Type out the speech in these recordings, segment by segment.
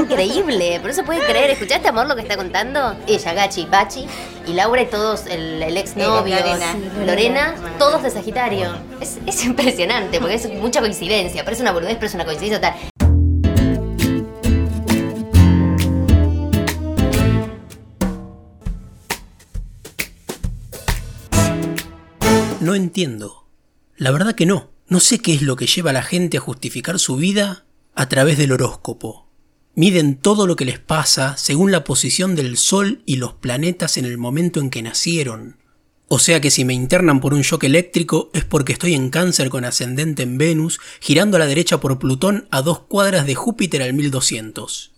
increíble, pero no se puede creer. ¿Escuchaste, amor, lo que está contando? Ella, Gachi, Pachi, y Laura y todos, el, el exnovio, Lorena. Lorena, todos de Sagitario. Es, es impresionante, porque es mucha coincidencia. Parece una boludez, pero es una coincidencia total. No entiendo. La verdad que no. No sé qué es lo que lleva a la gente a justificar su vida a través del horóscopo. Miden todo lo que les pasa según la posición del Sol y los planetas en el momento en que nacieron. O sea que si me internan por un shock eléctrico es porque estoy en cáncer con ascendente en Venus, girando a la derecha por Plutón a dos cuadras de Júpiter al 1200.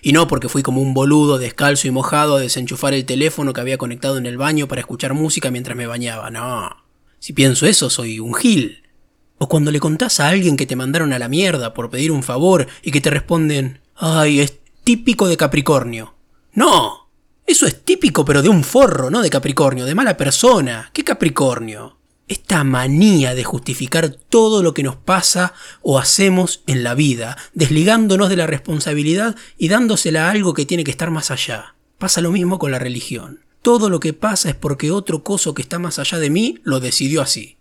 Y no porque fui como un boludo descalzo y mojado a desenchufar el teléfono que había conectado en el baño para escuchar música mientras me bañaba, no. Si pienso eso, soy un gil. O cuando le contás a alguien que te mandaron a la mierda por pedir un favor y que te responden, ay, es típico de Capricornio. No, eso es típico pero de un forro, no de Capricornio, de mala persona. ¿Qué Capricornio? Esta manía de justificar todo lo que nos pasa o hacemos en la vida, desligándonos de la responsabilidad y dándosela a algo que tiene que estar más allá. Pasa lo mismo con la religión. Todo lo que pasa es porque otro coso que está más allá de mí lo decidió así.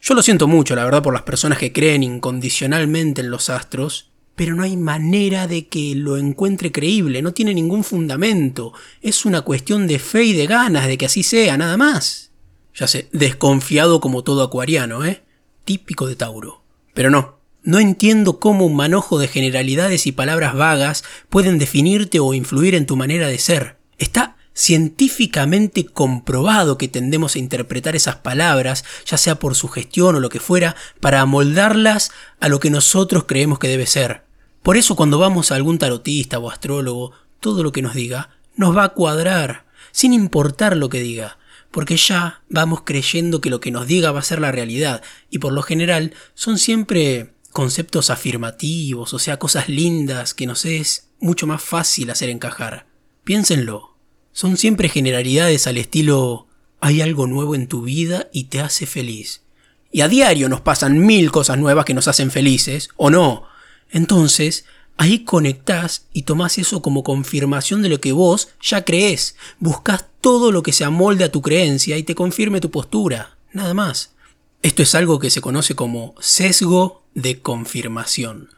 Yo lo siento mucho, la verdad, por las personas que creen incondicionalmente en los astros, pero no hay manera de que lo encuentre creíble, no tiene ningún fundamento, es una cuestión de fe y de ganas de que así sea, nada más. Ya sé, desconfiado como todo acuariano, ¿eh? Típico de Tauro. Pero no, no entiendo cómo un manojo de generalidades y palabras vagas pueden definirte o influir en tu manera de ser. Está científicamente comprobado que tendemos a interpretar esas palabras, ya sea por sugestión o lo que fuera, para amoldarlas a lo que nosotros creemos que debe ser. Por eso cuando vamos a algún tarotista o astrólogo, todo lo que nos diga nos va a cuadrar, sin importar lo que diga, porque ya vamos creyendo que lo que nos diga va a ser la realidad, y por lo general son siempre conceptos afirmativos, o sea, cosas lindas que nos es mucho más fácil hacer encajar. Piénsenlo. Son siempre generalidades al estilo hay algo nuevo en tu vida y te hace feliz. Y a diario nos pasan mil cosas nuevas que nos hacen felices, ¿o no? Entonces, ahí conectás y tomás eso como confirmación de lo que vos ya crees. Buscas todo lo que se amolde a tu creencia y te confirme tu postura. Nada más. Esto es algo que se conoce como sesgo de confirmación.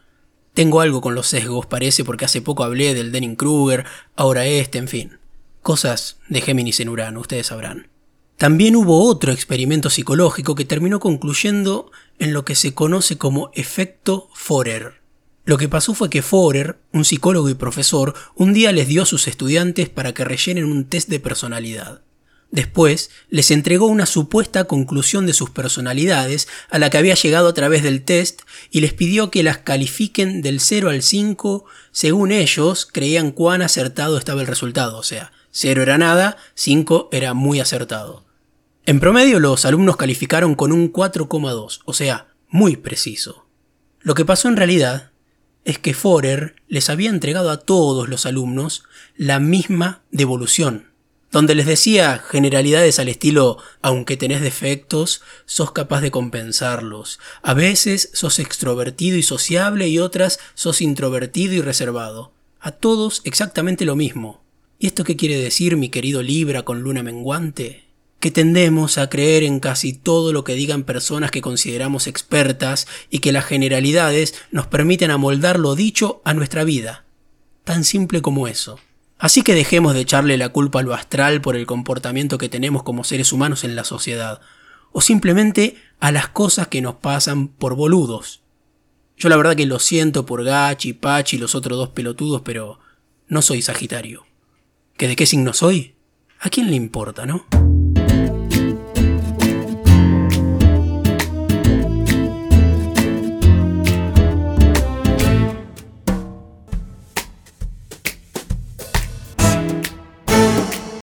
Tengo algo con los sesgos, parece, porque hace poco hablé del Denning-Kruger, ahora este, en fin. Cosas de Géminis en Urano, ustedes sabrán. También hubo otro experimento psicológico que terminó concluyendo en lo que se conoce como efecto Forer. Lo que pasó fue que Forer, un psicólogo y profesor, un día les dio a sus estudiantes para que rellenen un test de personalidad. Después les entregó una supuesta conclusión de sus personalidades a la que había llegado a través del test y les pidió que las califiquen del 0 al 5 según ellos creían cuán acertado estaba el resultado, o sea, 0 era nada, 5 era muy acertado. En promedio los alumnos calificaron con un 4,2, o sea, muy preciso. Lo que pasó en realidad es que Forer les había entregado a todos los alumnos la misma devolución, donde les decía generalidades al estilo, aunque tenés defectos, sos capaz de compensarlos. A veces sos extrovertido y sociable y otras sos introvertido y reservado. A todos exactamente lo mismo. ¿Y esto qué quiere decir, mi querido Libra con luna menguante? Que tendemos a creer en casi todo lo que digan personas que consideramos expertas y que las generalidades nos permiten amoldar lo dicho a nuestra vida. Tan simple como eso. Así que dejemos de echarle la culpa a lo astral por el comportamiento que tenemos como seres humanos en la sociedad, o simplemente a las cosas que nos pasan por boludos. Yo la verdad que lo siento por Gachi, Pachi y los otros dos pelotudos, pero no soy Sagitario. ¿Que de qué signo soy? ¿A quién le importa, no?